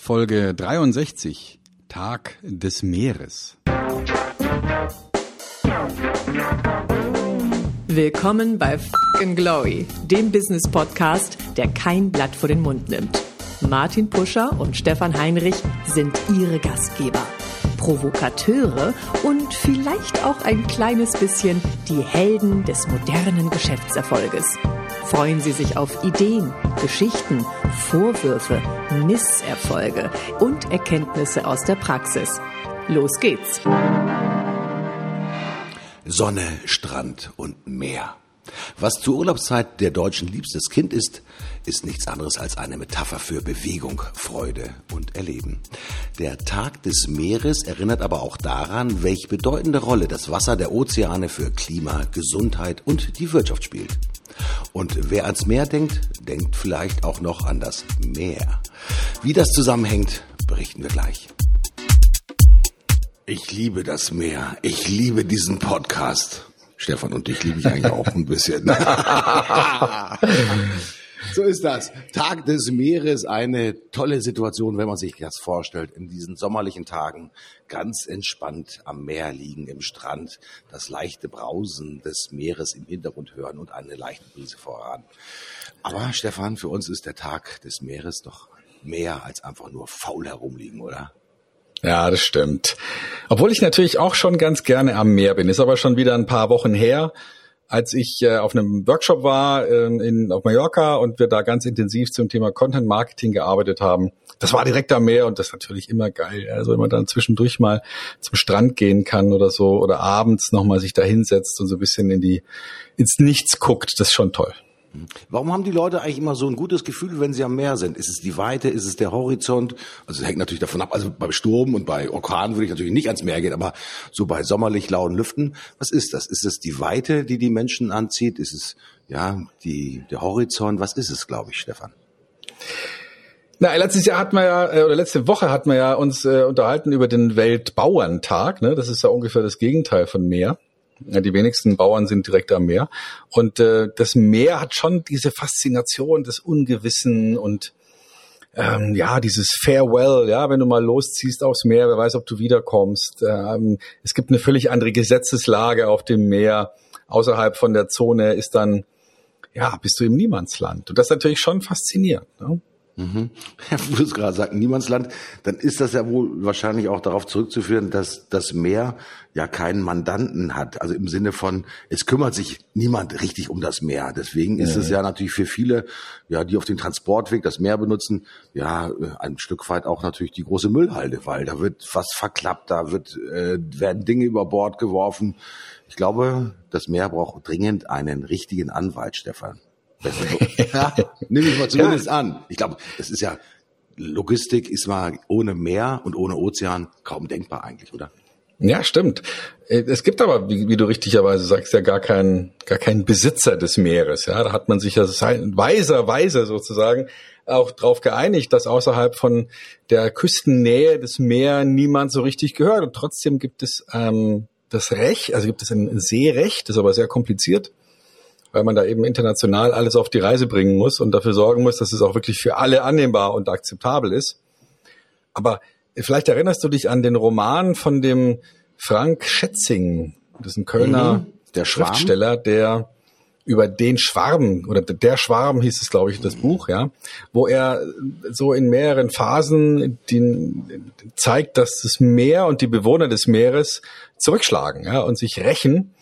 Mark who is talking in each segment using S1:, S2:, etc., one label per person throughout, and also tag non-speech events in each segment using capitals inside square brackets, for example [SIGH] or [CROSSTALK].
S1: Folge 63, Tag des Meeres.
S2: Willkommen bei Fucking Glory, dem Business Podcast, der kein Blatt vor den Mund nimmt. Martin Puscher und Stefan Heinrich sind ihre Gastgeber. Provokateure und vielleicht auch ein kleines bisschen die Helden des modernen Geschäftserfolges. Freuen Sie sich auf Ideen, Geschichten, Vorwürfe, Misserfolge und Erkenntnisse aus der Praxis. Los geht's!
S3: Sonne, Strand und Meer. Was zur Urlaubszeit der Deutschen liebstes Kind ist, ist nichts anderes als eine Metapher für Bewegung, Freude und Erleben. Der Tag des Meeres erinnert aber auch daran, welche bedeutende Rolle das Wasser der Ozeane für Klima, Gesundheit und die Wirtschaft spielt. Und wer ans Meer denkt, denkt vielleicht auch noch an das Meer. Wie das zusammenhängt, berichten wir gleich. Ich liebe das Meer. Ich liebe diesen Podcast. Stefan und dich liebe ich eigentlich auch ein bisschen. [LAUGHS] [LAUGHS] so ist das. Tag des Meeres, eine tolle Situation, wenn man sich das vorstellt, in diesen sommerlichen Tagen ganz entspannt am Meer liegen, im Strand, das leichte Brausen des Meeres im Hintergrund hören und eine leichte Brise voran. Aber Stefan, für uns ist der Tag des Meeres doch mehr als einfach nur faul herumliegen, oder?
S1: Ja, das stimmt. Obwohl ich natürlich auch schon ganz gerne am Meer bin. Ist aber schon wieder ein paar Wochen her, als ich äh, auf einem Workshop war äh, in, auf Mallorca und wir da ganz intensiv zum Thema Content Marketing gearbeitet haben. Das war direkt am Meer und das ist natürlich immer geil. Also wenn man dann zwischendurch mal zum Strand gehen kann oder so oder abends nochmal sich da hinsetzt und so ein bisschen in die, ins Nichts guckt, das ist schon toll.
S3: Warum haben die Leute eigentlich immer so ein gutes Gefühl, wenn sie am Meer sind? Ist es die Weite? Ist es der Horizont? Also es hängt natürlich davon ab. Also beim Sturm und bei Orkan würde ich natürlich nicht ans Meer gehen, aber so bei sommerlich lauen Lüften, was ist das? Ist es die Weite, die die Menschen anzieht? Ist es ja die der Horizont? Was ist es, glaube ich, Stefan?
S1: Na, letztes Jahr hatten wir ja, äh, oder letzte Woche hatten wir ja uns äh, unterhalten über den Weltbauerntag. Ne? Das ist ja ungefähr das Gegenteil von Meer. Die wenigsten Bauern sind direkt am Meer. Und äh, das Meer hat schon diese Faszination des Ungewissen und ähm, ja, dieses Farewell, ja, wenn du mal losziehst aufs Meer, wer weiß, ob du wiederkommst. Ähm, es gibt eine völlig andere Gesetzeslage auf dem Meer. Außerhalb von der Zone ist dann, ja, bist du im Niemandsland. Und das ist natürlich schon faszinierend. Ne?
S3: Mhm. [LAUGHS] Du es gerade sagst, Niemandsland, dann ist das ja wohl wahrscheinlich auch darauf zurückzuführen, dass das Meer ja keinen Mandanten hat. Also im Sinne von, es kümmert sich niemand richtig um das Meer. Deswegen ist ja. es ja natürlich für viele, ja, die auf den Transportweg das Meer benutzen, ja, ein Stück weit auch natürlich die große Müllhalde, weil da wird was verklappt, da wird, äh, werden Dinge über Bord geworfen. Ich glaube, das Meer braucht dringend einen richtigen Anwalt, Stefan [LAUGHS] ja, nehme ich mal zumindest ja. an. Ich glaube, das ist ja, Logistik ist mal ohne Meer und ohne Ozean kaum denkbar eigentlich, oder?
S1: Ja, stimmt. Äh, es gibt aber, wie, wie, du richtigerweise sagst, ja gar keinen, gar keinen Besitzer des Meeres. Ja, da hat man sich ja weiserweise sozusagen auch darauf geeinigt, dass außerhalb von der Küstennähe des Meer niemand so richtig gehört. Und trotzdem gibt es ähm, das Recht, also gibt es ein Seerecht, das ist aber sehr kompliziert weil man da eben international alles auf die Reise bringen muss und dafür sorgen muss, dass es auch wirklich für alle annehmbar und akzeptabel ist. Aber vielleicht erinnerst du dich an den Roman von dem Frank Schätzing, das ist ein Kölner mhm, der Schriftsteller, der über den Schwarm oder der Schwarm hieß es, glaube ich, das Buch, ja, wo er so in mehreren Phasen den, zeigt, dass das Meer und die Bewohner des Meeres zurückschlagen, ja, und sich rächen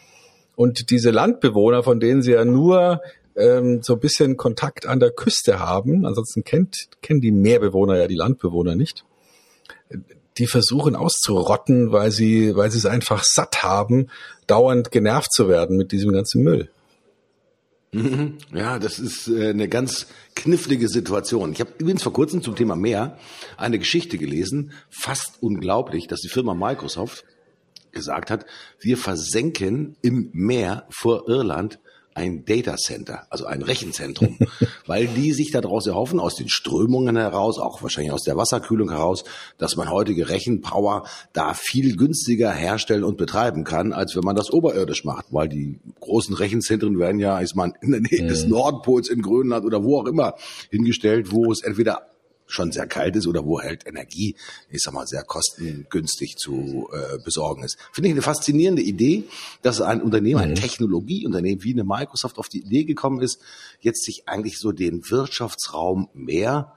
S1: und diese Landbewohner, von denen sie ja nur ähm, so ein bisschen Kontakt an der Küste haben, ansonsten kennt, kennen die Meerbewohner ja die Landbewohner nicht, die versuchen auszurotten, weil sie, weil sie es einfach satt haben, dauernd genervt zu werden mit diesem ganzen Müll.
S3: Mhm. Ja, das ist äh, eine ganz knifflige Situation. Ich habe übrigens vor kurzem zum Thema Meer eine Geschichte gelesen, fast unglaublich, dass die Firma Microsoft gesagt hat, wir versenken im Meer vor Irland ein Data Center, also ein Rechenzentrum, [LAUGHS] weil die sich daraus erhoffen, aus den Strömungen heraus, auch wahrscheinlich aus der Wasserkühlung heraus, dass man heutige Rechenpower da viel günstiger herstellen und betreiben kann, als wenn man das oberirdisch macht, weil die großen Rechenzentren werden ja, ist man in der Nähe mhm. des Nordpols in Grönland oder wo auch immer hingestellt, wo es entweder schon sehr kalt ist oder wo halt Energie, ich sag mal, sehr kostengünstig zu äh, besorgen ist. Finde ich eine faszinierende Idee, dass ein Unternehmen, ein mhm. Technologieunternehmen wie eine Microsoft auf die Idee gekommen ist, jetzt sich eigentlich so den Wirtschaftsraum mehr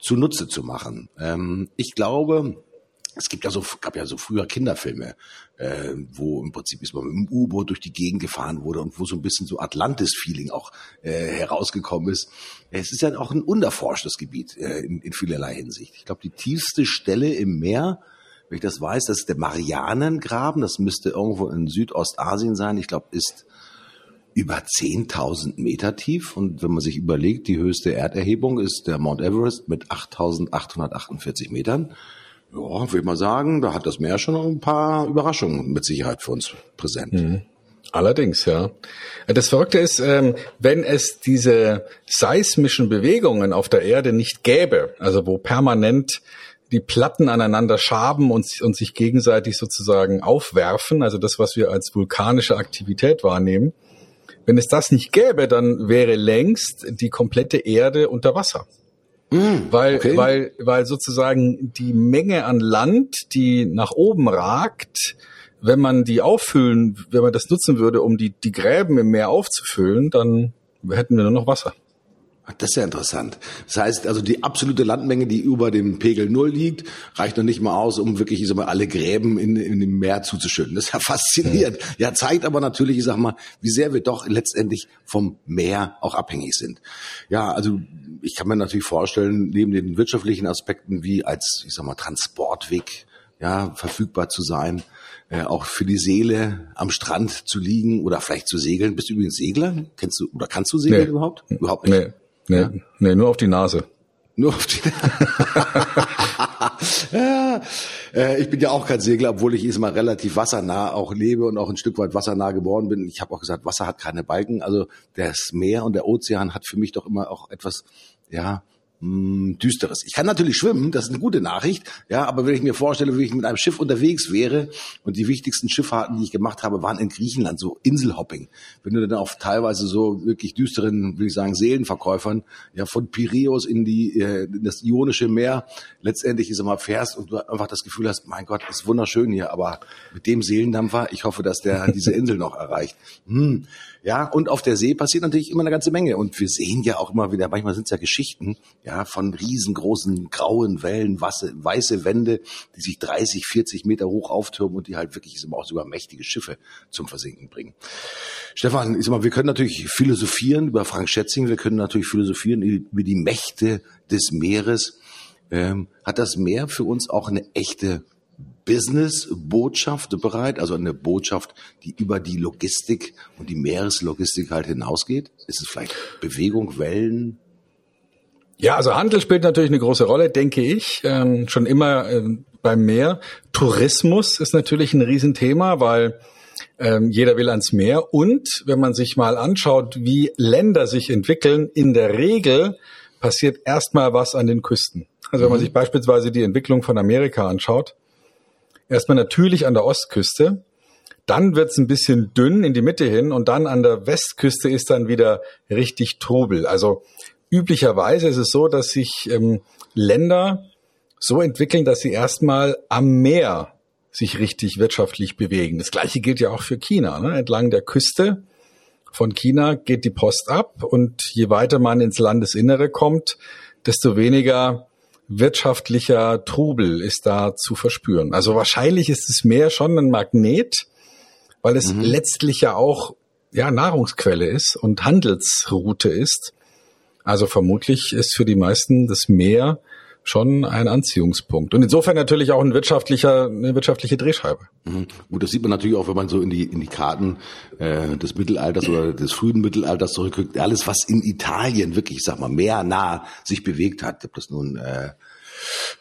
S3: zunutze zu machen. Ähm, ich glaube, es gibt ja so, gab ja so früher Kinderfilme, äh, wo im Prinzip ist man mit dem U-Boot durch die Gegend gefahren wurde und wo so ein bisschen so Atlantis-Feeling auch äh, herausgekommen ist. Es ist ja auch ein unerforschtes Gebiet äh, in, in vielerlei Hinsicht. Ich glaube, die tiefste Stelle im Meer, wenn ich das weiß, das ist der Marianengraben. Das müsste irgendwo in Südostasien sein. Ich glaube, ist über 10.000 Meter tief. Und wenn man sich überlegt, die höchste Erderhebung ist der Mount Everest mit 8.848 Metern ja, würde ich mal sagen, da hat das Meer schon ein paar Überraschungen mit Sicherheit für uns präsent. Mhm.
S1: Allerdings, ja. Das Verrückte ist, ähm, wenn es diese seismischen Bewegungen auf der Erde nicht gäbe, also wo permanent die Platten aneinander schaben und, und sich gegenseitig sozusagen aufwerfen, also das, was wir als vulkanische Aktivität wahrnehmen, wenn es das nicht gäbe, dann wäre längst die komplette Erde unter Wasser. Mm, weil, okay. weil, weil sozusagen die Menge an Land, die nach oben ragt, wenn man die auffüllen, wenn man das nutzen würde, um die, die Gräben im Meer aufzufüllen, dann hätten wir nur noch Wasser.
S3: Das ist ja interessant. Das heißt also, die absolute Landmenge, die über dem Pegel Null liegt, reicht noch nicht mal aus, um wirklich ich sag mal, alle Gräben in, in dem Meer zuzuschütten. Das ist ja [LAUGHS] faszinierend. Mhm. Ja, zeigt aber natürlich, ich sag mal, wie sehr wir doch letztendlich vom Meer auch abhängig sind. Ja, also ich kann mir natürlich vorstellen, neben den wirtschaftlichen Aspekten wie als, ich sag mal, Transportweg ja, verfügbar zu sein, äh, auch für die Seele am Strand zu liegen oder vielleicht zu segeln. Bist du übrigens Segler? Kennst du oder kannst du segeln nee. überhaupt? Überhaupt
S1: nicht. Nee. Nee, ja? nee, nur auf die Nase.
S3: Nur auf die [LAUGHS] ja, äh, Ich bin ja auch kein Segler, obwohl ich mal relativ wassernah auch lebe und auch ein Stück weit wassernah geboren bin. Ich habe auch gesagt, Wasser hat keine Balken. Also das Meer und der Ozean hat für mich doch immer auch etwas, ja, mh, hm, düsteres. Ich kann natürlich schwimmen, das ist eine gute Nachricht, ja, aber wenn ich mir vorstelle, wie ich mit einem Schiff unterwegs wäre und die wichtigsten Schifffahrten, die ich gemacht habe, waren in Griechenland, so Inselhopping. Wenn du dann auf teilweise so wirklich düsteren, will ich sagen, Seelenverkäufern, ja, von Piräus in die, äh, in das Ionische Meer letztendlich ist immer fährst und du einfach das Gefühl hast, mein Gott, ist wunderschön hier, aber mit dem Seelendampfer, ich hoffe, dass der [LAUGHS] diese Insel noch erreicht. Hm. Ja, und auf der See passiert natürlich immer eine ganze Menge. Und wir sehen ja auch immer wieder, manchmal sind es ja Geschichten, ja, von riesengroßen grauen Wellen, weiße, weiße Wände, die sich 30, 40 Meter hoch auftürmen und die halt wirklich immer auch sogar mächtige Schiffe zum Versinken bringen. Stefan, ich sag mal, wir können natürlich philosophieren über Frank Schätzing, wir können natürlich philosophieren über die Mächte des Meeres. Ähm, hat das Meer für uns auch eine echte Business-Botschaft bereit, also eine Botschaft, die über die Logistik und die Meereslogistik halt hinausgeht? Ist es vielleicht Bewegung, Wellen?
S1: Ja, also Handel spielt natürlich eine große Rolle, denke ich, ähm, schon immer ähm, beim Meer. Tourismus ist natürlich ein Riesenthema, weil ähm, jeder will ans Meer. Und wenn man sich mal anschaut, wie Länder sich entwickeln, in der Regel passiert erstmal was an den Küsten. Also wenn man mhm. sich beispielsweise die Entwicklung von Amerika anschaut, Erstmal natürlich an der Ostküste, dann wird's ein bisschen dünn in die Mitte hin und dann an der Westküste ist dann wieder richtig Trubel. Also üblicherweise ist es so, dass sich ähm, Länder so entwickeln, dass sie erstmal am Meer sich richtig wirtschaftlich bewegen. Das gleiche gilt ja auch für China. Ne? Entlang der Küste von China geht die Post ab und je weiter man ins Landesinnere kommt, desto weniger wirtschaftlicher Trubel ist da zu verspüren. Also wahrscheinlich ist es mehr schon ein Magnet, weil es mhm. letztlich ja auch ja, Nahrungsquelle ist und Handelsroute ist. Also vermutlich ist für die meisten das Meer schon ein Anziehungspunkt. Und insofern natürlich auch ein wirtschaftlicher, eine wirtschaftliche Drehscheibe.
S3: Mhm. Gut, das sieht man natürlich auch, wenn man so in die, in die Karten äh, des Mittelalters oder des frühen Mittelalters zurückguckt. Alles, was in Italien wirklich, ich sag mal, mehr nah sich bewegt hat, ob das nun äh,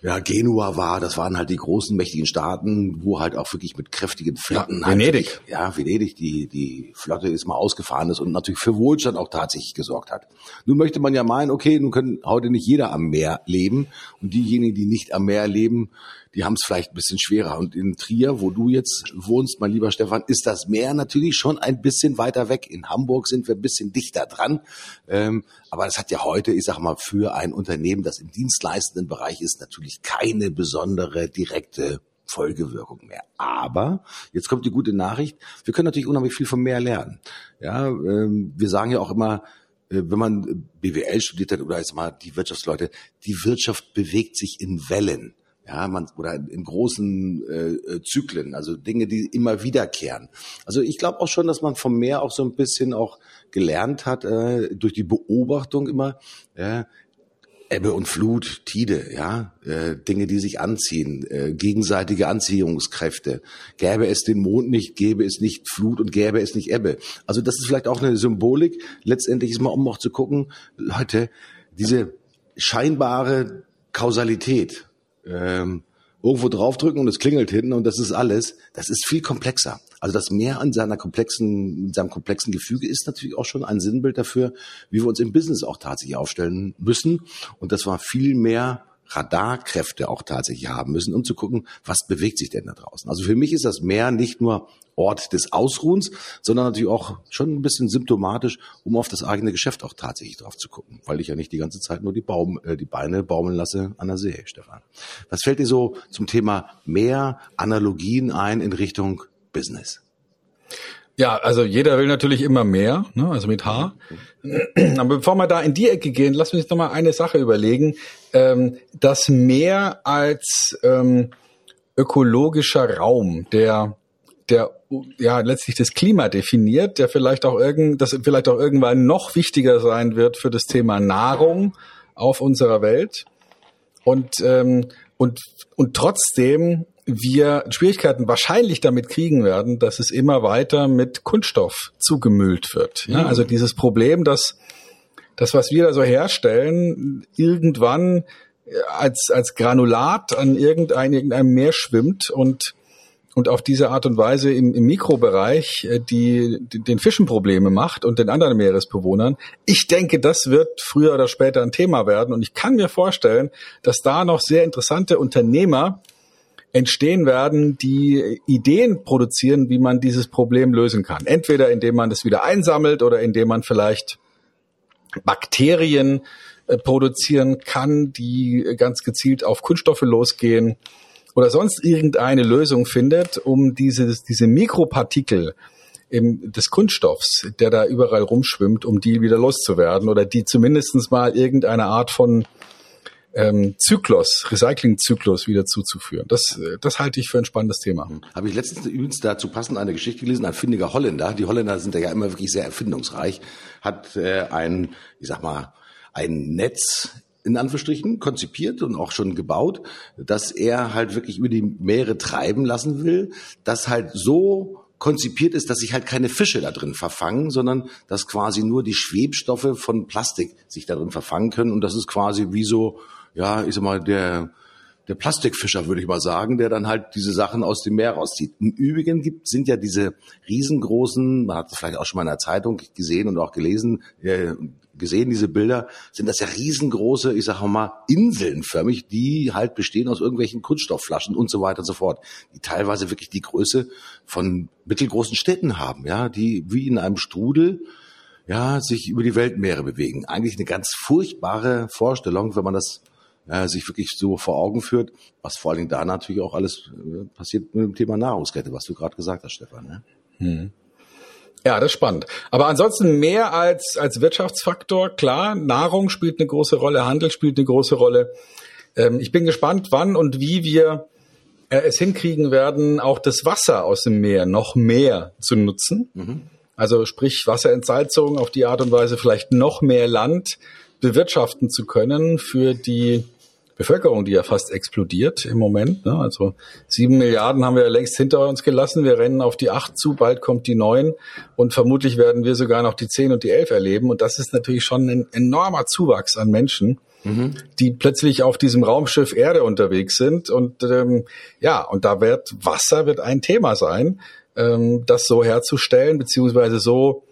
S3: ja, Genua war, das waren halt die großen, mächtigen Staaten, wo halt auch wirklich mit kräftigen Flotten.
S1: Ja, Venedig.
S3: Halt, ja, Venedig, die, die Flotte ist mal ausgefahren ist und natürlich für Wohlstand auch tatsächlich gesorgt hat. Nun möchte man ja meinen, okay, nun können heute nicht jeder am Meer leben und diejenigen, die nicht am Meer leben, die haben es vielleicht ein bisschen schwerer. Und in Trier, wo du jetzt wohnst, mein lieber Stefan, ist das Meer natürlich schon ein bisschen weiter weg. In Hamburg sind wir ein bisschen dichter dran. Ähm, aber das hat ja heute, ich sag mal, für ein Unternehmen, das im dienstleistenden Bereich ist, natürlich keine besondere direkte Folgewirkung mehr. Aber jetzt kommt die gute Nachricht: Wir können natürlich unheimlich viel vom Meer lernen. Ja, ähm, wir sagen ja auch immer, äh, wenn man BWL studiert hat oder jetzt mal die Wirtschaftsleute, die Wirtschaft bewegt sich in Wellen ja, man oder in großen äh, äh, Zyklen, also Dinge, die immer wiederkehren. Also ich glaube auch schon, dass man vom Meer auch so ein bisschen auch gelernt hat äh, durch die Beobachtung immer. Ja, Ebbe und Flut, Tide, ja, äh, Dinge, die sich anziehen, äh, gegenseitige Anziehungskräfte. Gäbe es den Mond nicht, gäbe es nicht Flut und gäbe es nicht Ebbe. Also das ist vielleicht auch eine Symbolik. Letztendlich ist mal, um auch zu gucken, Leute, diese scheinbare Kausalität, ähm, irgendwo draufdrücken und es klingelt hinten und das ist alles. Das ist viel komplexer. Also das Meer an seiner komplexen, in seinem komplexen Gefüge ist natürlich auch schon ein Sinnbild dafür, wie wir uns im Business auch tatsächlich aufstellen müssen. Und das war viel mehr Radarkräfte auch tatsächlich haben müssen, um zu gucken, was bewegt sich denn da draußen. Also für mich ist das Meer nicht nur Ort des Ausruhens, sondern natürlich auch schon ein bisschen symptomatisch, um auf das eigene Geschäft auch tatsächlich drauf zu gucken, weil ich ja nicht die ganze Zeit nur die, Baum, äh, die Beine baumeln lasse an der See, Stefan. Was fällt dir so zum Thema Meer, Analogien ein in Richtung Business?
S1: Ja, also jeder will natürlich immer mehr, ne, also mit H. Aber bevor wir da in die Ecke gehen, lass mich noch mal eine Sache überlegen. Ähm, das Meer als ähm, ökologischer Raum, der der ja letztlich das Klima definiert, der vielleicht auch irgend, das vielleicht auch irgendwann noch wichtiger sein wird für das Thema Nahrung auf unserer Welt und ähm, und und trotzdem wir Schwierigkeiten wahrscheinlich damit kriegen werden, dass es immer weiter mit Kunststoff zugemüllt wird. Ja, mhm. also dieses Problem, dass das, was wir da so herstellen, irgendwann als, als Granulat an irgendein, irgendeinem Meer schwimmt und und auf diese Art und Weise im, im Mikrobereich äh, die, die den Fischen Probleme macht und den anderen Meeresbewohnern. Ich denke, das wird früher oder später ein Thema werden und ich kann mir vorstellen, dass da noch sehr interessante Unternehmer entstehen werden, die Ideen produzieren, wie man dieses Problem lösen kann. Entweder indem man das wieder einsammelt oder indem man vielleicht Bakterien äh, produzieren kann, die ganz gezielt auf Kunststoffe losgehen oder sonst irgendeine Lösung findet, um dieses, diese Mikropartikel im, des Kunststoffs, der da überall rumschwimmt, um die wieder loszuwerden oder die zumindestens mal irgendeine Art von ähm, Zyklus, Recyclingzyklus wieder zuzuführen. Das, äh, das halte ich für ein spannendes Thema.
S3: Habe ich letztens übrigens dazu passend eine Geschichte gelesen, ein findiger Holländer, die Holländer sind ja immer wirklich sehr erfindungsreich, hat äh, ein, ich sag mal, ein Netz in Anführungsstrichen konzipiert und auch schon gebaut, dass er halt wirklich über die Meere treiben lassen will, das halt so konzipiert ist, dass sich halt keine Fische da drin verfangen, sondern dass quasi nur die Schwebstoffe von Plastik sich da drin verfangen können und das ist quasi wie so ja, ich sag mal, der, der Plastikfischer, würde ich mal sagen, der dann halt diese Sachen aus dem Meer rauszieht. Im Übrigen gibt, sind ja diese riesengroßen, man hat es vielleicht auch schon mal in der Zeitung gesehen und auch gelesen, äh, gesehen, diese Bilder, sind das ja riesengroße, ich sage mal, Inselnförmig, die halt bestehen aus irgendwelchen Kunststoffflaschen und so weiter und so fort, die teilweise wirklich die Größe von mittelgroßen Städten haben, ja, die wie in einem Strudel ja, sich über die Weltmeere bewegen. Eigentlich eine ganz furchtbare Vorstellung, wenn man das äh, sich wirklich so vor Augen führt, was vor allen Dingen da natürlich auch alles äh, passiert mit dem Thema Nahrungskette, was du gerade gesagt hast, Stefan. Ne? Hm.
S1: Ja, das ist spannend. Aber ansonsten mehr als, als Wirtschaftsfaktor, klar, Nahrung spielt eine große Rolle, Handel spielt eine große Rolle. Ähm, ich bin gespannt, wann und wie wir äh, es hinkriegen werden, auch das Wasser aus dem Meer noch mehr zu nutzen. Mhm. Also sprich Wasserentsalzung auf die Art und Weise vielleicht noch mehr Land bewirtschaften zu können für die Bevölkerung, die ja fast explodiert im Moment. Ne? Also sieben Milliarden haben wir ja längst hinter uns gelassen. Wir rennen auf die acht zu, bald kommt die neun und vermutlich werden wir sogar noch die zehn und die elf erleben. Und das ist natürlich schon ein enormer Zuwachs an Menschen, mhm. die plötzlich auf diesem Raumschiff Erde unterwegs sind. Und ähm, ja, und da wird Wasser wird ein Thema sein, ähm, das so herzustellen beziehungsweise so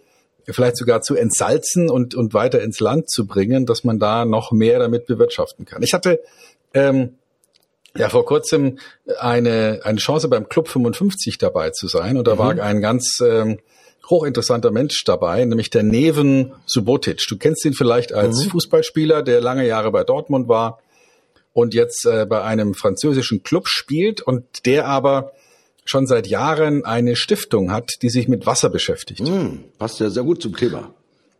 S1: vielleicht sogar zu entsalzen und, und weiter ins Land zu bringen, dass man da noch mehr damit bewirtschaften kann. Ich hatte ähm, ja vor kurzem eine, eine Chance beim Club 55 dabei zu sein und da mhm. war ein ganz ähm, hochinteressanter Mensch dabei, nämlich der Neven Subotic. Du kennst ihn vielleicht als mhm. Fußballspieler, der lange Jahre bei Dortmund war und jetzt äh, bei einem französischen Club spielt und der aber schon seit Jahren eine Stiftung hat, die sich mit Wasser beschäftigt.
S3: Mm, passt ja sehr gut zum Thema.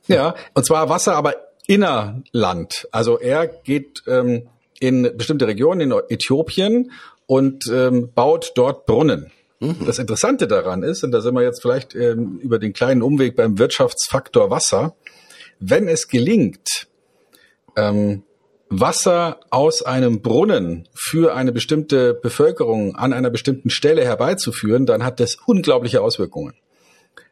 S1: Ja, und zwar Wasser, aber innerland. Also er geht ähm, in bestimmte Regionen in Äthiopien und ähm, baut dort Brunnen. Mhm. Das Interessante daran ist, und da sind wir jetzt vielleicht ähm, über den kleinen Umweg beim Wirtschaftsfaktor Wasser, wenn es gelingt, ähm, Wasser aus einem Brunnen für eine bestimmte Bevölkerung an einer bestimmten Stelle herbeizuführen, dann hat das unglaubliche Auswirkungen.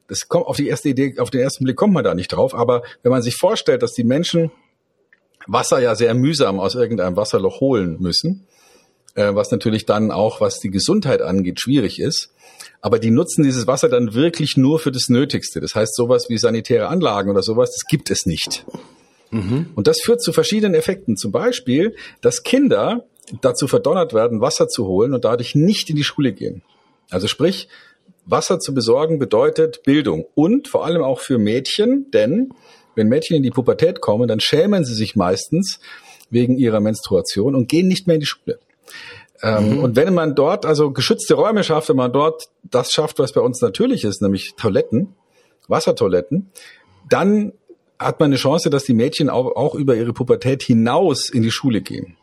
S1: Das kommt auf die erste Idee, auf den ersten Blick kommt man da nicht drauf, aber wenn man sich vorstellt, dass die Menschen Wasser ja sehr mühsam aus irgendeinem Wasserloch holen müssen, äh, was natürlich dann auch, was die Gesundheit angeht, schwierig ist. Aber die nutzen dieses Wasser dann wirklich nur für das Nötigste. Das heißt, sowas wie sanitäre Anlagen oder sowas, das gibt es nicht. Mhm. Und das führt zu verschiedenen Effekten. Zum Beispiel, dass Kinder dazu verdonnert werden, Wasser zu holen und dadurch nicht in die Schule gehen. Also sprich, Wasser zu besorgen bedeutet Bildung und vor allem auch für Mädchen, denn wenn Mädchen in die Pubertät kommen, dann schämen sie sich meistens wegen ihrer Menstruation und gehen nicht mehr in die Schule. Ähm, mhm. Und wenn man dort also geschützte Räume schafft, wenn man dort das schafft, was bei uns natürlich ist, nämlich Toiletten, Wassertoiletten, dann hat man eine Chance, dass die Mädchen auch, auch über ihre Pubertät hinaus in die Schule gehen.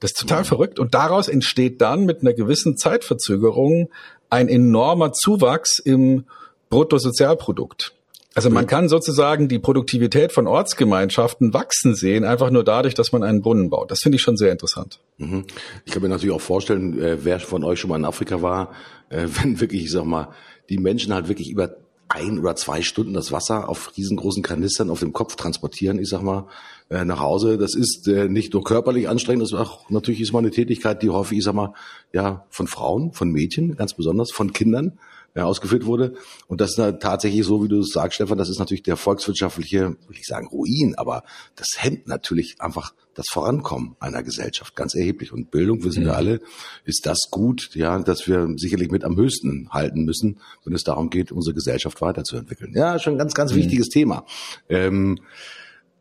S1: Das ist total mhm. verrückt. Und daraus entsteht dann mit einer gewissen Zeitverzögerung ein enormer Zuwachs im Bruttosozialprodukt. Also man kann sozusagen die Produktivität von Ortsgemeinschaften wachsen sehen, einfach nur dadurch, dass man einen Brunnen baut. Das finde ich schon sehr interessant.
S3: Mhm. Ich kann mir natürlich auch vorstellen, äh, wer von euch schon mal in Afrika war, äh, [LAUGHS] wenn wirklich, ich sag mal, die Menschen halt wirklich über ein oder zwei Stunden das Wasser auf riesengroßen Kanistern auf dem Kopf transportieren, ich sag mal, äh, nach Hause. Das ist äh, nicht nur körperlich anstrengend, das ist auch natürlich ist mal eine Tätigkeit, die häufig, ich sag mal, ja, von Frauen, von Mädchen, ganz besonders, von Kindern ja, ausgeführt wurde. Und das ist tatsächlich so, wie du es sagst, Stefan, das ist natürlich der volkswirtschaftliche, will ich sagen, Ruin, aber das hemmt natürlich einfach das Vorankommen einer Gesellschaft ganz erheblich. Und Bildung, wissen wir alle, ist das gut, ja, dass wir sicherlich mit am höchsten halten müssen, wenn es darum geht, unsere Gesellschaft weiterzuentwickeln. Ja, schon ein ganz, ganz mhm. wichtiges Thema. Ähm,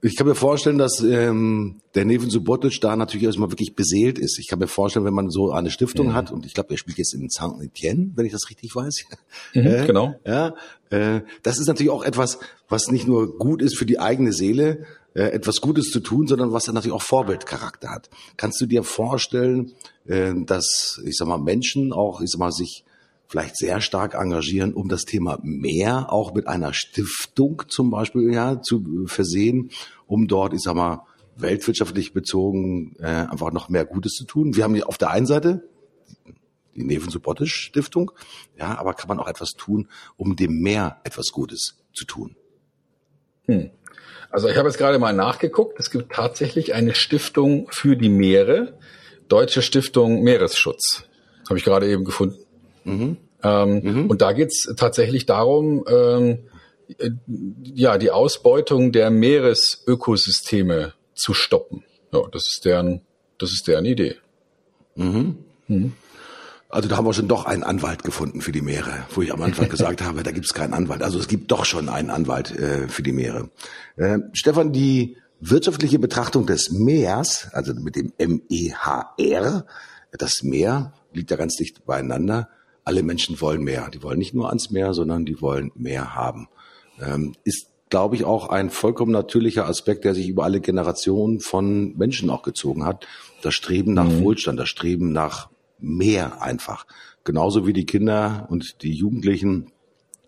S3: ich kann mir vorstellen, dass ähm, der Neven Subotic da natürlich erstmal wirklich beseelt ist. Ich kann mir vorstellen, wenn man so eine Stiftung ja. hat, und ich glaube, er spielt jetzt in Saint-Etienne, wenn ich das richtig weiß.
S1: Mhm, äh, genau.
S3: Ja, äh, das ist natürlich auch etwas, was nicht nur gut ist für die eigene Seele, äh, etwas Gutes zu tun, sondern was dann natürlich auch Vorbildcharakter hat. Kannst du dir vorstellen, äh, dass, ich sag mal, Menschen auch, ich sag mal, sich vielleicht sehr stark engagieren, um das Thema Meer auch mit einer Stiftung zum Beispiel ja zu versehen, um dort, ich sag mal, weltwirtschaftlich bezogen äh, einfach noch mehr Gutes zu tun. Wir haben hier auf der einen Seite die Neven Stiftung, ja, aber kann man auch etwas tun, um dem Meer etwas Gutes zu tun?
S1: Hm. Also ich habe jetzt gerade mal nachgeguckt. Es gibt tatsächlich eine Stiftung für die Meere, Deutsche Stiftung Meeresschutz. Habe ich gerade eben gefunden. Mhm. Ähm, mhm. Und da geht's tatsächlich darum, ähm, ja, die Ausbeutung der Meeresökosysteme zu stoppen. Ja, das ist deren, das ist deren Idee.
S3: Mhm. Mhm. Also da haben wir schon doch einen Anwalt gefunden für die Meere, wo ich am Anfang gesagt [LAUGHS] habe, da gibt es keinen Anwalt. Also es gibt doch schon einen Anwalt äh, für die Meere. Äh, Stefan, die wirtschaftliche Betrachtung des Meers, also mit dem M-E-H-R, das Meer liegt da ganz dicht beieinander alle Menschen wollen mehr. Die wollen nicht nur ans Meer, sondern die wollen mehr haben. Ähm, ist, glaube ich, auch ein vollkommen natürlicher Aspekt, der sich über alle Generationen von Menschen auch gezogen hat. Das Streben nach mhm. Wohlstand, das Streben nach mehr einfach. Genauso wie die Kinder und die Jugendlichen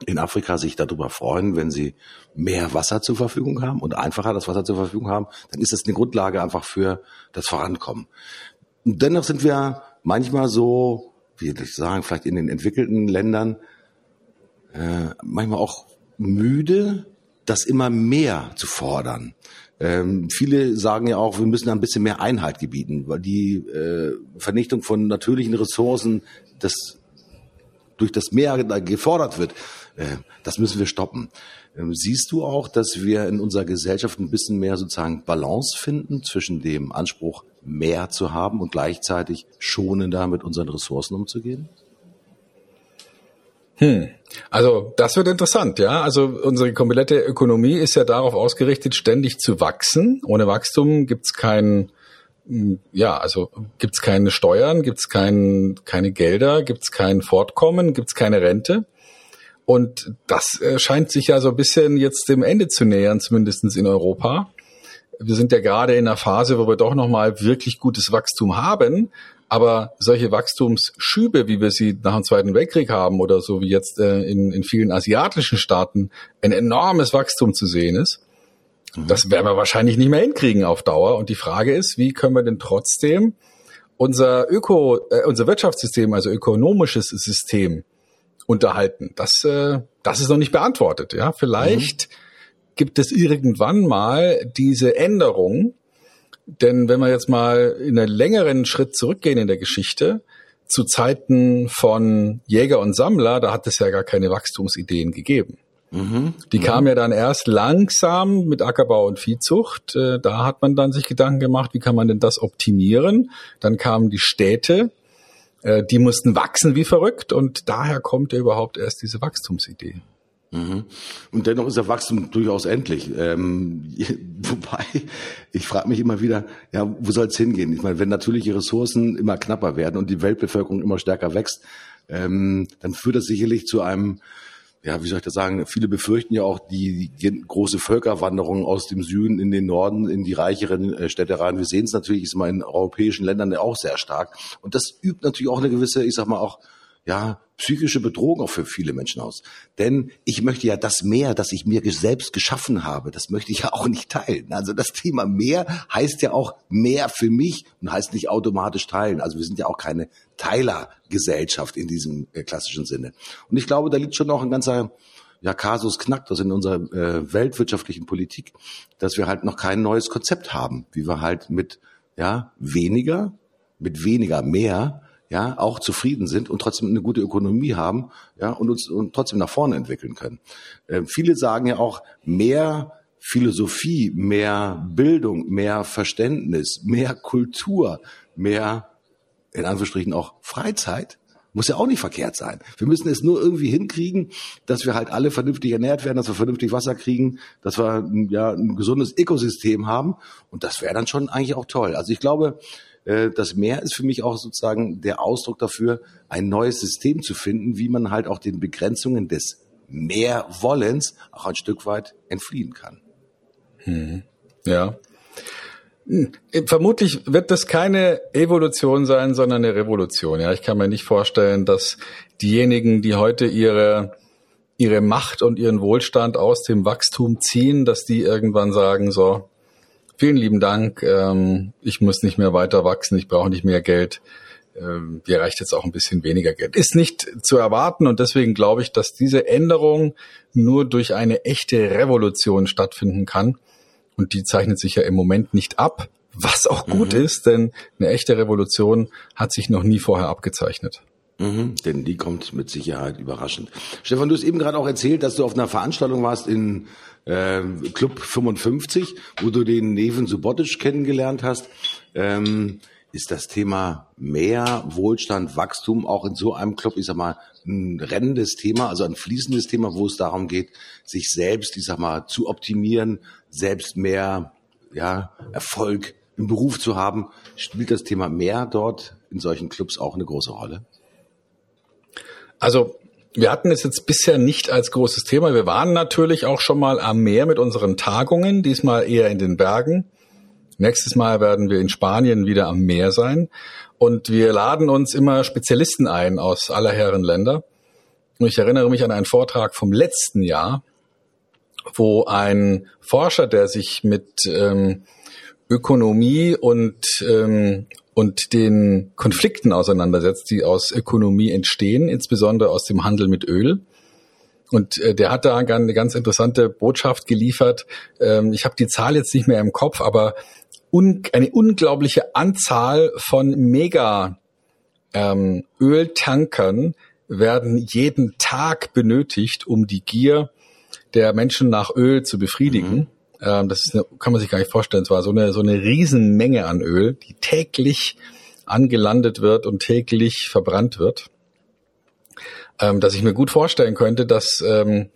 S3: in Afrika sich darüber freuen, wenn sie mehr Wasser zur Verfügung haben und einfacher das Wasser zur Verfügung haben, dann ist das eine Grundlage einfach für das Vorankommen. Und dennoch sind wir manchmal so, wie soll ich sagen, vielleicht in den entwickelten Ländern, äh, manchmal auch müde, das immer mehr zu fordern. Ähm, viele sagen ja auch, wir müssen ein bisschen mehr Einheit gebieten, weil die äh, Vernichtung von natürlichen Ressourcen, das durch das Meer gefordert wird, äh, das müssen wir stoppen. Ähm, siehst du auch, dass wir in unserer Gesellschaft ein bisschen mehr sozusagen Balance finden zwischen dem Anspruch, mehr zu haben und gleichzeitig schonender mit unseren Ressourcen umzugehen?
S1: Hm. Also das wird interessant, ja. Also unsere komplette Ökonomie ist ja darauf ausgerichtet, ständig zu wachsen. Ohne Wachstum gibt's kein, hm, ja, also gibt's keine Steuern, gibt's kein, keine Gelder, gibt's kein Fortkommen, gibt's keine Rente. Und das äh, scheint sich ja so ein bisschen jetzt dem Ende zu nähern, zumindestens in Europa. Wir sind ja gerade in einer Phase, wo wir doch nochmal wirklich gutes Wachstum haben. Aber solche Wachstumsschübe, wie wir sie nach dem Zweiten Weltkrieg haben oder so wie jetzt äh, in, in vielen asiatischen Staaten ein enormes Wachstum zu sehen ist, mhm. das werden wir wahrscheinlich nicht mehr hinkriegen auf Dauer. Und die Frage ist, wie können wir denn trotzdem unser Öko, äh, unser Wirtschaftssystem, also ökonomisches System unterhalten? Das, äh, das ist noch nicht beantwortet. Ja, vielleicht mhm. gibt es irgendwann mal diese Änderung, denn wenn wir jetzt mal in einen längeren Schritt zurückgehen in der Geschichte, zu Zeiten von Jäger und Sammler, da hat es ja gar keine Wachstumsideen gegeben. Mhm. Die mhm. kamen ja dann erst langsam mit Ackerbau und Viehzucht. Äh, da hat man dann sich Gedanken gemacht, wie kann man denn das optimieren? Dann kamen die Städte, äh, die mussten wachsen wie verrückt und daher kommt ja überhaupt erst diese Wachstumsidee.
S3: Mhm. Und dennoch ist der Wachstum durchaus endlich. Ähm, [LAUGHS] wobei, ich frage mich immer wieder, ja, wo soll es hingehen? Ich meine, wenn natürliche Ressourcen immer knapper werden und die Weltbevölkerung immer stärker wächst, ähm, dann führt das sicherlich zu einem, ja, wie soll ich das sagen, viele befürchten ja auch die, die große Völkerwanderung aus dem Süden in den Norden, in die reicheren äh, Städte rein. Wir sehen es natürlich, ist mal in europäischen Ländern ja auch sehr stark. Und das übt natürlich auch eine gewisse, ich sag mal auch, ja, psychische Bedrohung auch für viele Menschen aus. Denn ich möchte ja das Meer, das ich mir selbst geschaffen habe, das möchte ich ja auch nicht teilen. Also das Thema Meer heißt ja auch mehr für mich und heißt nicht automatisch teilen. Also wir sind ja auch keine Teilergesellschaft in diesem äh, klassischen Sinne. Und ich glaube, da liegt schon noch ein ganzer ja, Kasus knackt das in unserer äh, weltwirtschaftlichen Politik, dass wir halt noch kein neues Konzept haben, wie wir halt mit ja weniger, mit weniger mehr ja, auch zufrieden sind und trotzdem eine gute Ökonomie haben, ja, und uns und trotzdem nach vorne entwickeln können. Äh, viele sagen ja auch, mehr Philosophie, mehr Bildung, mehr Verständnis, mehr Kultur, mehr, in Anführungsstrichen auch Freizeit, muss ja auch nicht verkehrt sein. Wir müssen es nur irgendwie hinkriegen, dass wir halt alle vernünftig ernährt werden, dass wir vernünftig Wasser kriegen, dass wir ja ein gesundes Ökosystem haben. Und das wäre dann schon eigentlich auch toll. Also ich glaube, äh, das Meer ist für mich auch sozusagen der Ausdruck dafür, ein neues System zu finden, wie man halt auch den Begrenzungen des Mehrwollens auch ein Stück weit entfliehen kann.
S1: Hm. Ja. Hm. Vermutlich wird das keine Evolution sein, sondern eine Revolution. Ja, ich kann mir nicht vorstellen, dass diejenigen, die heute ihre ihre Macht und ihren Wohlstand aus dem Wachstum ziehen, dass die irgendwann sagen, so, vielen lieben Dank. Ähm, ich muss nicht mehr weiter wachsen, ich brauche nicht mehr Geld. Ähm, mir reicht jetzt auch ein bisschen weniger Geld. Ist nicht zu erwarten und deswegen glaube ich, dass diese Änderung nur durch eine echte Revolution stattfinden kann. Und die zeichnet sich ja im Moment nicht ab, was auch gut mhm. ist, denn eine echte Revolution hat sich noch nie vorher abgezeichnet.
S3: Mhm, denn die kommt mit Sicherheit überraschend. Stefan, du hast eben gerade auch erzählt, dass du auf einer Veranstaltung warst in äh, Club 55, wo du den Neven Subotic kennengelernt hast. Ähm, ist das Thema mehr Wohlstand, Wachstum auch in so einem Club, ich sag mal, ein rennendes Thema, also ein fließendes Thema, wo es darum geht, sich selbst, ich sag mal, zu optimieren, selbst mehr ja, Erfolg im Beruf zu haben. Spielt das Thema mehr dort in solchen Clubs auch eine große Rolle?
S1: Also wir hatten es jetzt bisher nicht als großes Thema. Wir waren natürlich auch schon mal am Meer mit unseren Tagungen, diesmal eher in den Bergen. Nächstes Mal werden wir in Spanien wieder am Meer sein. Und wir laden uns immer Spezialisten ein aus aller Herren Länder. Und ich erinnere mich an einen Vortrag vom letzten Jahr, wo ein Forscher, der sich mit ähm, Ökonomie und ähm, und den Konflikten auseinandersetzt, die aus Ökonomie entstehen, insbesondere aus dem Handel mit Öl. Und äh, der hat da eine ganz interessante Botschaft geliefert. Ähm, ich habe die Zahl jetzt nicht mehr im Kopf, aber un eine unglaubliche Anzahl von Mega ähm, Öltankern werden jeden Tag benötigt, um die Gier der Menschen nach Öl zu befriedigen. Mhm. Ähm, das ist eine, kann man sich gar nicht vorstellen. Es war so eine, so eine Riesenmenge an Öl, die täglich angelandet wird und täglich verbrannt wird. Ähm, dass ich mir gut vorstellen könnte, dass, ähm,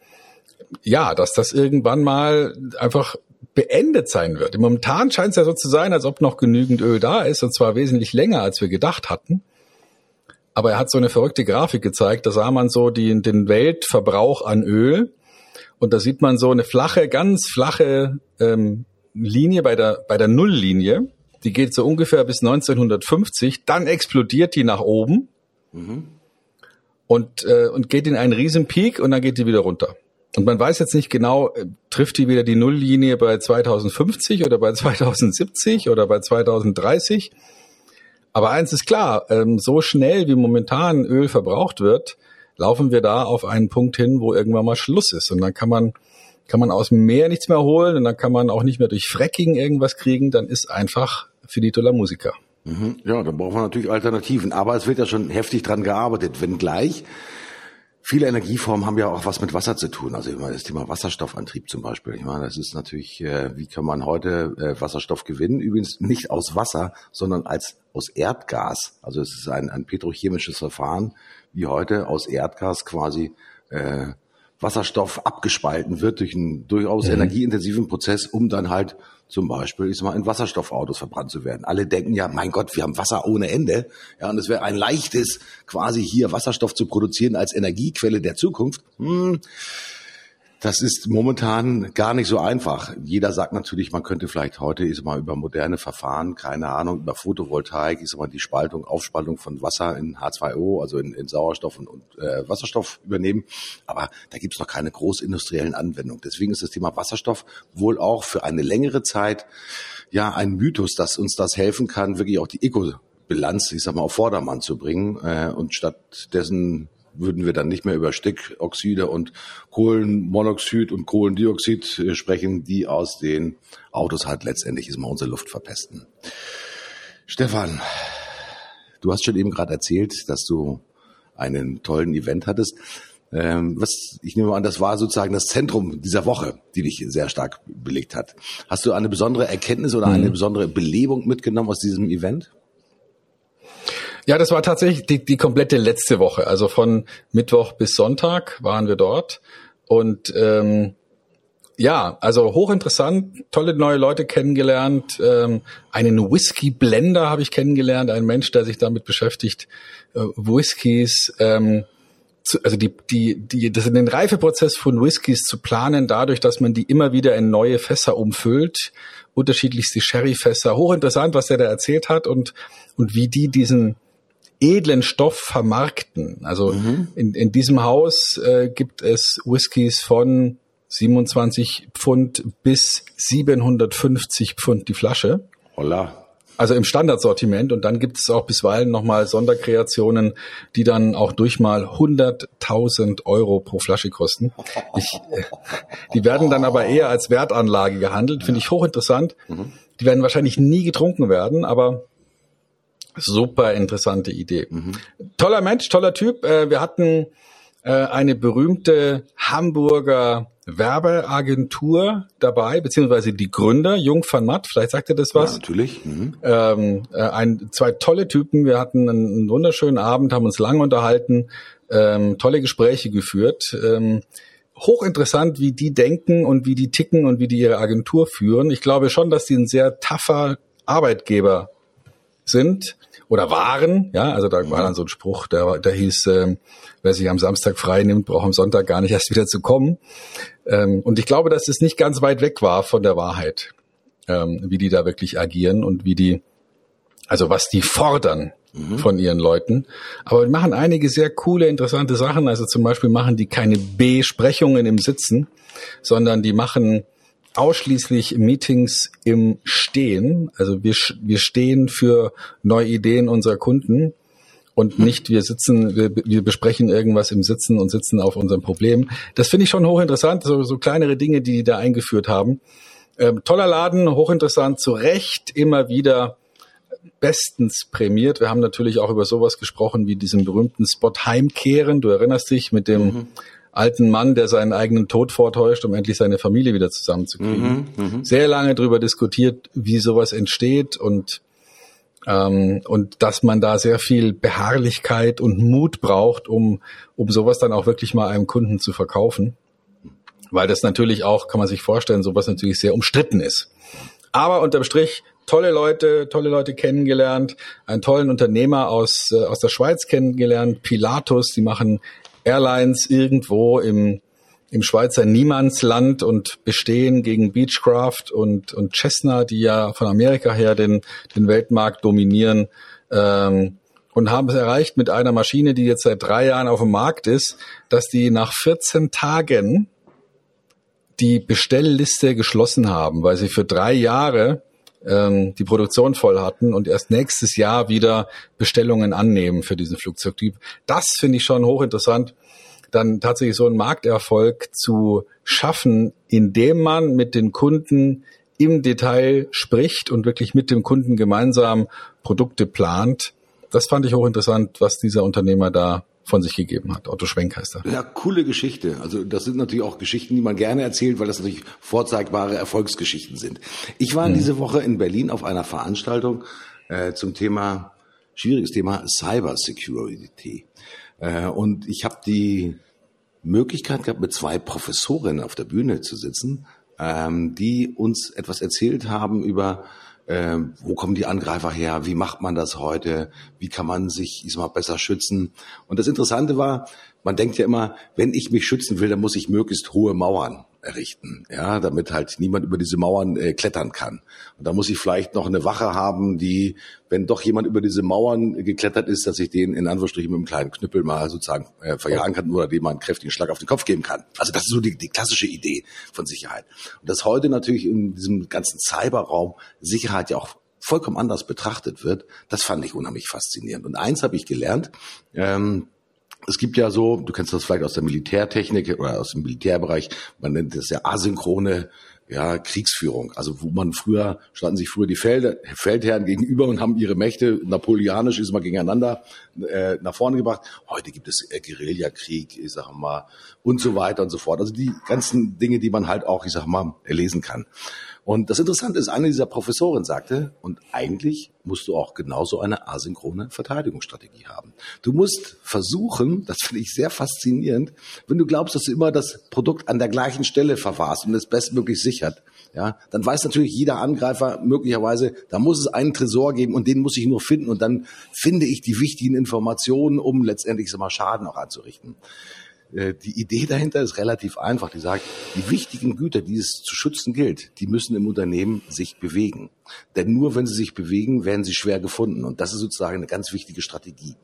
S1: ja, dass das irgendwann mal einfach beendet sein wird. Momentan scheint es ja so zu sein, als ob noch genügend Öl da ist, und zwar wesentlich länger, als wir gedacht hatten. Aber er hat so eine verrückte Grafik gezeigt, da sah man so die, den Weltverbrauch an Öl und da sieht man so eine flache, ganz flache ähm, Linie bei der, bei der Nulllinie. Die geht so ungefähr bis 1950. Dann explodiert die nach oben mhm. Und, äh, und geht in einen riesen Peak und dann geht die wieder runter. Und man weiß jetzt nicht genau, äh, trifft die wieder die Nulllinie bei 2050 oder bei [LAUGHS] 2070 oder bei 2030. Aber eins ist klar, ähm, so schnell wie momentan Öl verbraucht wird, laufen wir da auf einen Punkt hin, wo irgendwann mal Schluss ist. Und dann kann man, kann man aus dem Meer nichts mehr holen und dann kann man auch nicht mehr durch Fracking irgendwas kriegen. Dann ist einfach finito la musica.
S3: Mhm. Ja, dann braucht man natürlich Alternativen. Aber es wird ja schon heftig dran gearbeitet, wenngleich Viele Energieformen haben ja auch was mit Wasser zu tun. Also immer das Thema Wasserstoffantrieb zum Beispiel. Ich meine, das ist natürlich, äh, wie kann man heute äh, Wasserstoff gewinnen? Übrigens nicht aus Wasser, sondern als aus Erdgas. Also es ist ein, ein petrochemisches Verfahren, wie heute aus Erdgas quasi äh, Wasserstoff abgespalten wird durch einen durchaus mhm. energieintensiven Prozess, um dann halt zum Beispiel, ich sag mal, in Wasserstoffautos verbrannt zu werden. Alle denken ja, mein Gott, wir haben Wasser ohne Ende. Ja, und es wäre ein leichtes, quasi hier Wasserstoff zu produzieren als Energiequelle der Zukunft. Hm, das ist momentan gar nicht so einfach. Jeder sagt natürlich, man könnte vielleicht heute ist mal über moderne Verfahren, keine Ahnung, über Photovoltaik, ist mal die Spaltung, Aufspaltung von Wasser in H2O, also in, in Sauerstoff und, und äh, Wasserstoff übernehmen. Aber da gibt es noch keine großindustriellen Anwendungen. Deswegen ist das Thema Wasserstoff wohl auch für eine längere Zeit ja ein Mythos, dass uns das helfen kann, wirklich auch die Eco-Bilanz, ich sag mal, auf Vordermann zu bringen äh, und stattdessen würden wir dann nicht mehr über Stickoxide und Kohlenmonoxid und Kohlendioxid äh, sprechen, die aus den Autos halt letztendlich ist mal unsere Luft verpesten. Stefan, du hast schon eben gerade erzählt, dass du einen tollen Event hattest. Ähm, was, ich nehme an, das war sozusagen das Zentrum dieser Woche, die dich sehr stark belegt hat. Hast du eine besondere Erkenntnis oder eine mhm. besondere Belebung mitgenommen aus diesem Event?
S1: Ja, das war tatsächlich die, die komplette letzte Woche. Also von Mittwoch bis Sonntag waren wir dort. Und ähm, ja, also hochinteressant, tolle neue Leute kennengelernt, ähm, einen Whisky-Blender habe ich kennengelernt, ein Mensch, der sich damit beschäftigt, äh, Whiskys, ähm, zu, also die, die, die, das den Reifeprozess von Whiskys zu planen, dadurch, dass man die immer wieder in neue Fässer umfüllt, unterschiedlichste Sherry-Fässer, hochinteressant, was der da erzählt hat und, und wie die diesen, edlen Stoff vermarkten. Also mhm. in, in diesem Haus äh, gibt es Whiskys von 27 Pfund bis 750 Pfund die Flasche.
S3: Holla.
S1: Also im Standardsortiment und dann gibt es auch bisweilen nochmal Sonderkreationen, die dann auch durch mal 100.000 Euro pro Flasche kosten. Ich, äh, die werden dann aber eher als Wertanlage gehandelt, finde ich hochinteressant. Mhm. Die werden wahrscheinlich nie getrunken werden, aber Super interessante Idee. Mhm. Toller Mensch, toller Typ. Äh, wir hatten äh, eine berühmte Hamburger Werbeagentur dabei, beziehungsweise die Gründer, Jung van Matt, vielleicht sagt ihr das was?
S3: Ja, natürlich. Mhm.
S1: Ähm, äh, ein, zwei tolle Typen, wir hatten einen, einen wunderschönen Abend, haben uns lange unterhalten, ähm, tolle Gespräche geführt. Ähm, hochinteressant, wie die denken und wie die ticken und wie die ihre Agentur führen. Ich glaube schon, dass die ein sehr taffer Arbeitgeber sind oder waren. Ja, also da war dann so ein Spruch, der, der hieß, ähm, wer sich am Samstag frei nimmt, braucht am Sonntag gar nicht erst wieder zu kommen. Ähm, und ich glaube, dass es nicht ganz weit weg war von der Wahrheit, ähm, wie die da wirklich agieren und wie die, also was die fordern mhm. von ihren Leuten. Aber wir machen einige sehr coole, interessante Sachen. Also zum Beispiel machen die keine Besprechungen im Sitzen, sondern die machen ausschließlich Meetings im Stehen. Also wir, wir stehen für neue Ideen unserer Kunden und nicht wir sitzen, wir, wir besprechen irgendwas im Sitzen und sitzen auf unserem Problem. Das finde ich schon hochinteressant, so, so kleinere Dinge, die die da eingeführt haben. Ähm, toller Laden, hochinteressant, zu Recht immer wieder bestens prämiert. Wir haben natürlich auch über sowas gesprochen wie diesen berühmten Spot Heimkehren. Du erinnerst dich mit dem mhm. Alten Mann, der seinen eigenen Tod vortäuscht, um endlich seine Familie wieder zusammenzukriegen. Mhm, mh. Sehr lange darüber diskutiert, wie sowas entsteht und ähm, und dass man da sehr viel Beharrlichkeit und Mut braucht, um, um sowas dann auch wirklich mal einem Kunden zu verkaufen. Weil das natürlich auch, kann man sich vorstellen, sowas natürlich sehr umstritten ist. Aber unterm Strich, tolle Leute, tolle Leute kennengelernt, einen tollen Unternehmer aus, äh, aus der Schweiz kennengelernt, Pilatus, die machen Airlines irgendwo im, im Schweizer Niemandsland und bestehen gegen Beechcraft und, und Cessna, die ja von Amerika her den, den Weltmarkt dominieren. Ähm, und haben es erreicht mit einer Maschine, die jetzt seit drei Jahren auf dem Markt ist, dass die nach 14 Tagen die Bestellliste geschlossen haben, weil sie für drei Jahre ähm, die Produktion voll hatten und erst nächstes Jahr wieder Bestellungen annehmen für diesen Flugzeugtyp. Das finde ich schon hochinteressant dann tatsächlich so einen Markterfolg zu schaffen, indem man mit den Kunden im Detail spricht und wirklich mit dem Kunden gemeinsam Produkte plant. Das fand ich hochinteressant, was dieser Unternehmer da von sich gegeben hat. Otto Schwenk heißt er.
S3: Ja, coole Geschichte. Also das sind natürlich auch Geschichten, die man gerne erzählt, weil das natürlich vorzeigbare Erfolgsgeschichten sind. Ich war hm. diese Woche in Berlin auf einer Veranstaltung äh, zum Thema, schwieriges Thema Cyber Security. Äh, und ich habe die Möglichkeit gehabt, mit zwei Professorinnen auf der Bühne zu sitzen, ähm, die uns etwas erzählt haben über äh, wo kommen die Angreifer her, wie macht man das heute, wie kann man sich ich sag mal, besser schützen. Und das Interessante war, man denkt ja immer, wenn ich mich schützen will, dann muss ich möglichst hohe Mauern errichten, ja, damit halt niemand über diese Mauern äh, klettern kann. Und da muss ich vielleicht noch eine Wache haben, die, wenn doch jemand über diese Mauern geklettert ist, dass ich den in Anführungsstrichen mit einem kleinen Knüppel mal sozusagen äh, verjagen kann oder dem mal einen kräftigen Schlag auf den Kopf geben kann. Also das ist so die, die klassische Idee von Sicherheit. Und dass heute natürlich in diesem ganzen Cyberraum Sicherheit ja auch vollkommen anders betrachtet wird, das fand ich unheimlich faszinierend. Und eins habe ich gelernt, ähm, es gibt ja so, du kennst das vielleicht aus der Militärtechnik oder aus dem Militärbereich, man nennt das ja asynchrone ja, Kriegsführung. Also wo man früher, standen sich früher die Felder, Feldherren gegenüber und haben ihre Mächte napoleonisch ist mal gegeneinander äh, nach vorne gebracht. Heute gibt es äh, Guerillakrieg, ich sag mal, und so weiter und so fort. Also die ganzen Dinge, die man halt auch, ich sag mal, lesen kann. Und das Interessante ist, eine dieser Professoren sagte, und eigentlich musst du auch genauso eine asynchrone Verteidigungsstrategie haben. Du musst versuchen, das finde ich sehr faszinierend, wenn du glaubst, dass du immer das Produkt an der gleichen Stelle verwahrst und es bestmöglich sichert, ja, dann weiß natürlich jeder Angreifer möglicherweise, da muss es einen Tresor geben und den muss ich nur finden und dann finde ich die wichtigen Informationen, um letztendlich mal Schaden auch anzurichten. Äh, die Idee dahinter ist relativ einfach. Die sagt, die wichtigen Güter, die es zu schützen gilt, die müssen im Unternehmen sich bewegen. Denn nur wenn sie sich bewegen, werden sie schwer gefunden. Und das ist sozusagen eine ganz wichtige Strategie.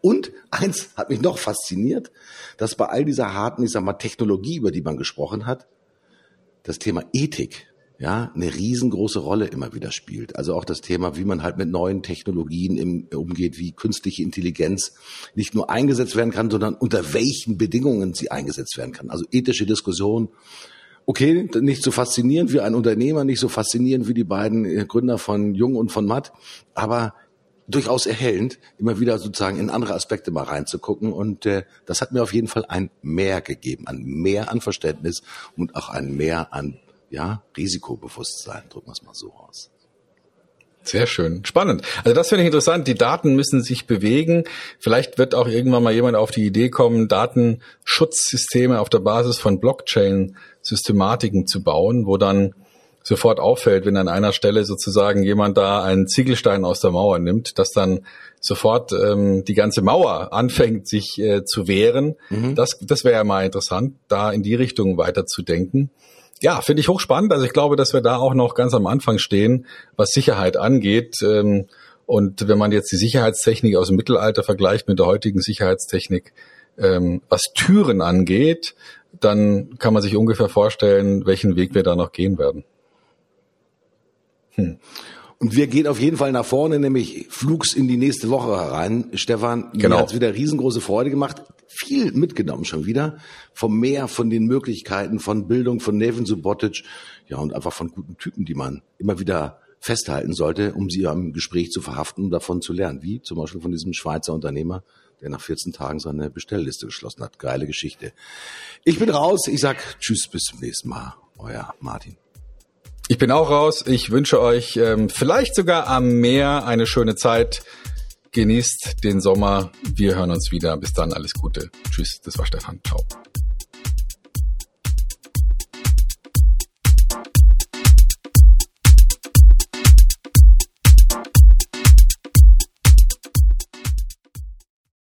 S3: Und eins hat mich noch fasziniert, dass bei all dieser harten, ich sag mal, Technologie, über die man gesprochen hat, das Thema Ethik ja, eine riesengroße Rolle immer wieder spielt. Also auch das Thema, wie man halt mit neuen Technologien im, umgeht, wie künstliche Intelligenz nicht nur eingesetzt werden kann, sondern unter welchen Bedingungen sie eingesetzt werden kann. Also ethische Diskussion. Okay, nicht so faszinierend wie ein Unternehmer, nicht so faszinierend wie die beiden äh, Gründer von Jung und von Matt, aber durchaus erhellend, immer wieder sozusagen in andere Aspekte mal reinzugucken. Und äh, das hat mir auf jeden Fall ein Mehr gegeben, ein Mehr an Verständnis und auch ein Mehr an ja, Risikobewusstsein, drücken wir es mal so aus.
S1: Sehr schön. Spannend. Also das finde ich interessant. Die Daten müssen sich bewegen. Vielleicht wird auch irgendwann mal jemand auf die Idee kommen, Datenschutzsysteme auf der Basis von Blockchain-Systematiken zu bauen, wo dann sofort auffällt, wenn an einer Stelle sozusagen jemand da einen Ziegelstein aus der Mauer nimmt, dass dann sofort ähm, die ganze Mauer anfängt, sich äh, zu wehren. Mhm. Das, das wäre ja mal interessant, da in die Richtung weiterzudenken. Ja, finde ich hochspannend. Also ich glaube, dass wir da auch noch ganz am Anfang stehen, was Sicherheit angeht. Ähm, und wenn man jetzt die Sicherheitstechnik aus dem Mittelalter vergleicht mit der heutigen Sicherheitstechnik, ähm, was Türen angeht, dann kann man sich ungefähr vorstellen, welchen Weg wir da noch gehen werden.
S3: Hm. Und wir gehen auf jeden Fall nach vorne, nämlich flugs in die nächste Woche herein. Stefan,
S1: genau.
S3: mir hat's wieder riesengroße Freude gemacht. Viel mitgenommen schon wieder. Vom Meer, von den Möglichkeiten, von Bildung, von Neven Subotic. Ja, und einfach von guten Typen, die man immer wieder festhalten sollte, um sie am Gespräch zu verhaften, um davon zu lernen. Wie zum Beispiel von diesem Schweizer Unternehmer, der nach 14 Tagen seine Bestellliste geschlossen hat. Geile Geschichte. Ich bin raus. Ich sag Tschüss, bis zum nächsten Mal. Euer Martin.
S1: Ich bin auch raus. Ich wünsche euch ähm, vielleicht sogar am Meer eine schöne Zeit. Genießt den Sommer. Wir hören uns wieder. Bis dann. Alles Gute. Tschüss. Das war Stefan. Ciao.